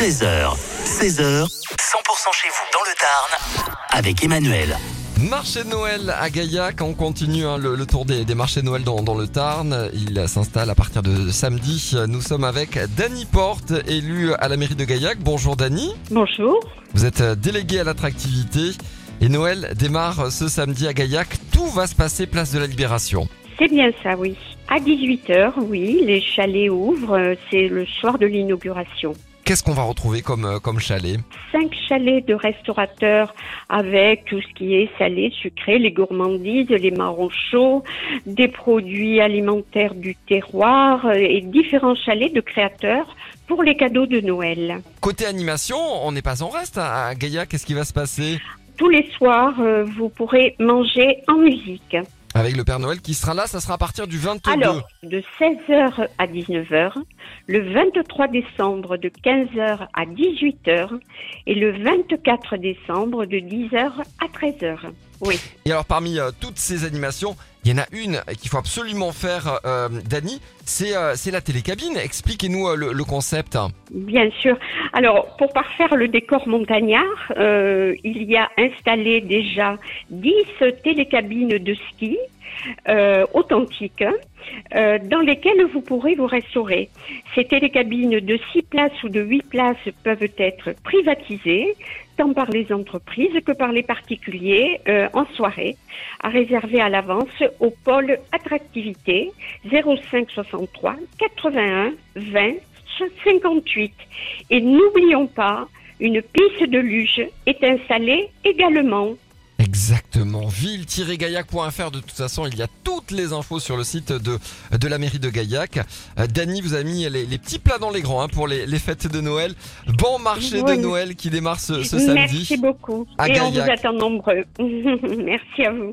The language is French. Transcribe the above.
13h, 16h, 100% chez vous dans le Tarn avec Emmanuel. Marché de Noël à Gaillac, on continue hein, le, le tour des, des marchés de Noël dans, dans le Tarn. Il s'installe à partir de samedi. Nous sommes avec Dany Porte, élu à la mairie de Gaillac. Bonjour Dany. Bonjour. Vous êtes délégué à l'attractivité et Noël démarre ce samedi à Gaillac. Tout va se passer place de la Libération. C'est bien ça, oui. À 18h, oui, les chalets ouvrent. euh, C'est le soir de l'inauguration. Qu'est-ce qu'on va retrouver comme, euh, comme chalet Cinq chalets de restaurateurs avec tout ce qui est salé, sucré, les gourmandises, les marrons chauds, des produits alimentaires du terroir euh, et différents chalets de créateurs pour les cadeaux de Noël. Côté animation, on n'est pas en reste à à Gaillac. Qu'est-ce qui va se passer? Tous les soirs, euh, vous pourrez manger en musique. Avec le Père Noël qui sera là, ça sera à partir du 22. Alors, de 16h à 19h, le 23 décembre de 15h à 18h et le 24 décembre de 10h à 13h. Oui. Et alors parmi euh, toutes ces animations, il y en a une qu'il faut absolument faire, euh, Dany, c'est euh, la télécabine. Expliquez-nous euh, le, le concept. Bien sûr. Alors, pour parfaire le décor montagnard, euh, il y a installé déjà 10 télécabines de ski euh, authentiques euh, dans lesquelles vous pourrez vous restaurer. Ces télécabines de 6 places ou de 8 places peuvent être privatisées tant par les entreprises que par les particuliers euh, en soirée, à réserver à l'avance au pôle attractivité 05 63 81 20 58. Et n'oublions pas, une piste de luge est installée également. Exactement. Ville-gaillac.fr. De toute façon, il y a toutes les infos sur le site de, de la mairie de Gaillac. Euh, Dany vous a mis les, les petits plats dans les grands hein, pour les, les fêtes de Noël. Bon marché Oui. de Noël qui démarre ce, ce samedi. Merci beaucoup. à Et on vous Gaillac. attend nombreux. Merci à vous.